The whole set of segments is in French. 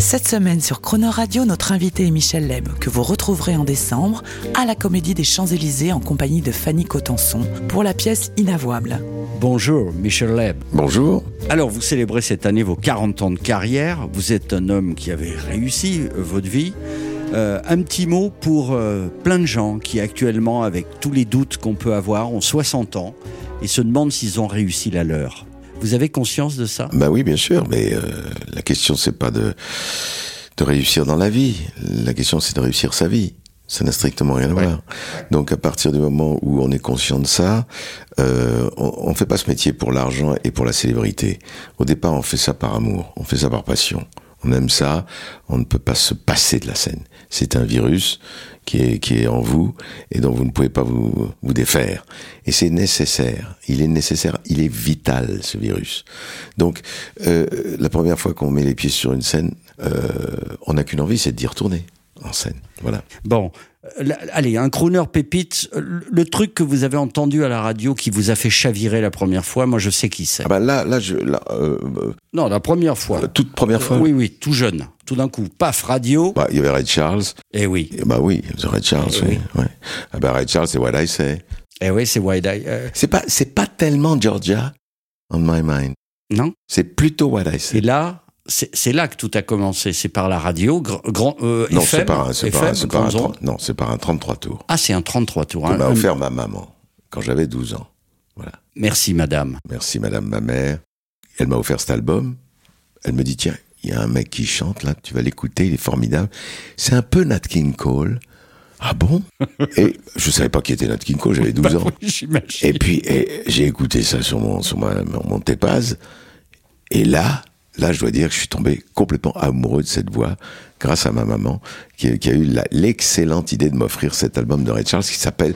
Cette semaine sur Croner Radio, notre invité est Michel Leb, que vous retrouverez en décembre à la Comédie des Champs-Élysées en compagnie de Fanny Cotenson pour la pièce Inavouable. Bonjour, Michel Leb. Bonjour. Alors, vous célébrez cette année vos 40 ans de carrière. Vous êtes un homme qui avait réussi euh, votre vie. Euh, un petit mot pour euh, plein de gens qui actuellement, avec tous les doutes qu'on peut avoir, ont 60 ans et se demandent s'ils ont réussi la leur. Vous avez conscience de ça? Bah oui, bien sûr, mais euh, la question c'est pas de de réussir dans la vie. La question c'est de réussir sa vie. Ça n'a strictement rien à voir. Donc à partir du moment où on est conscient de ça, euh, on, on fait pas ce métier pour l'argent et pour la célébrité. Au départ, on fait ça par amour, on fait ça par passion. On aime ça, on ne peut pas se passer de la scène. C'est un virus qui est, qui est en vous et dont vous ne pouvez pas vous, vous défaire. Et c'est nécessaire. Il est nécessaire, il est vital, ce virus. Donc, euh, la première fois qu'on met les pieds sur une scène, euh, on n'a qu'une envie, c'est d'y retourner en scène. Voilà. Bon, euh, allez, un crooner pépite, euh, le truc que vous avez entendu à la radio qui vous a fait chavirer la première fois, moi je sais qui c'est. Ah bah là, là, je, là, euh, Non, la première fois. toute première fois. Oui, oui, tout jeune. Tout d'un coup, paf, radio. Bah, il y avait Ray Charles. Eh oui, Et bah oui, The Ray Charles, Eh oui. ouais. Ah bah Ray Charles, c'est What I Say. eh oui, c'est Wide Eye. Euh, C'est pas, c'est pas tellement Georgia on my mind. non C'est plutôt What I Et Say. là, c'est là que tout a commencé. C'est par la radio, grand, euh, Non, c'est pas un, c'est pas un, FM, c'est pas un, grandes ondes. 30 non, c'est pas un 33 tours. Ah, c'est un 33 tours. Que hein. m'a Un- offert ma maman quand j'avais 12 ans. Voilà. Merci, madame. Merci madame ma mère. Elle m'a offert cet album. Elle me dit tiens, il y a un mec qui chante là, tu vas l'écouter, il est formidable. C'est un peu Nat King Cole. Ah bon? Et je savais pas qui était Nat King Cole, j'avais 12 ans. Bah oui, j'imagine. Et puis et j'ai écouté ça sur mon sur ma, mon Tépaz. Et là, là, je dois dire que je suis tombé complètement amoureux de cette voix grâce à ma maman qui, a- eu l'excellente idée de m'offrir cet album de Ray Charles qui s'appelle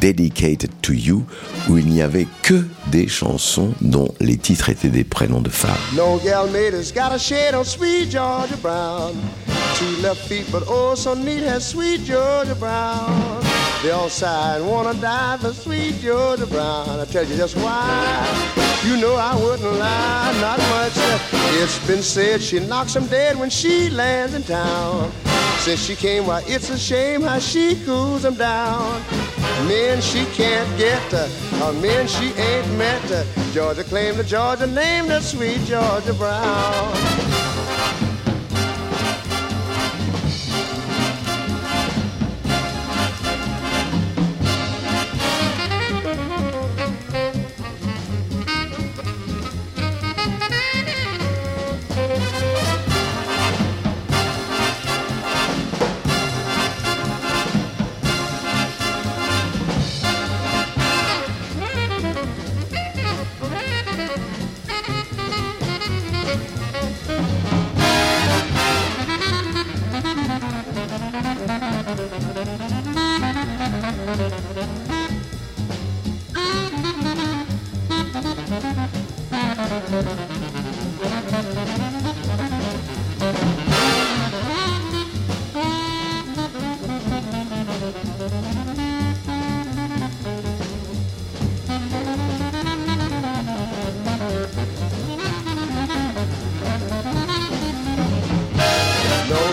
Dedicated to You où il n'y avait que des chansons dont les titres étaient des prénoms de femmes. No gal has got a shade on sweet Georgia Brown. Two left feet, but oh so neat has sweet Georgia Brown. All sigh and wanna die for sweet Georgia Brown. I tell you just why. You know I wouldn't lie, not much. It's been said she knocks 'em dead when she lands in town. Since she came, why it's a shame how she cools 'em down. Men she can't get, uh, men she ain't met. Georgia claimed the Georgia named the sweet Georgia Brown. No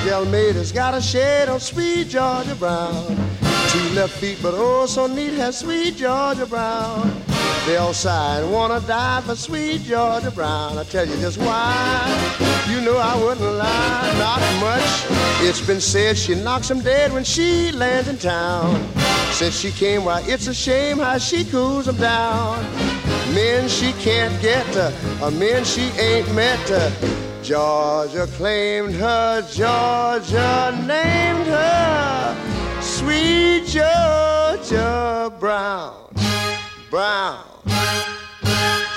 gal made has got a shade on sweet Georgia Brown. Two left feet, but oh so neat has sweet Georgia Brown. They all sigh and wanna die for sweet Georgia Brown. I tell you just why. You know I wouldn't lie, not much. It's been said she knocks 'em dead when she lands in town. Since she came, why it's a shame how she cools 'em down. Men she can't get, uh, men she ain't met. Uh, Georgia claimed her, Georgia sweet Georgia Brown. Brown.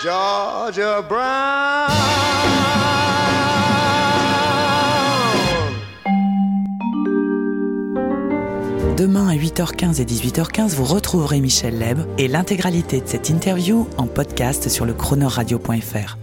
Georgia Brown. Demain à 8h15 et 18h15, vous retrouverez Michel Leb et l'intégralité de cette interview en podcast sur le chronoradio.fr.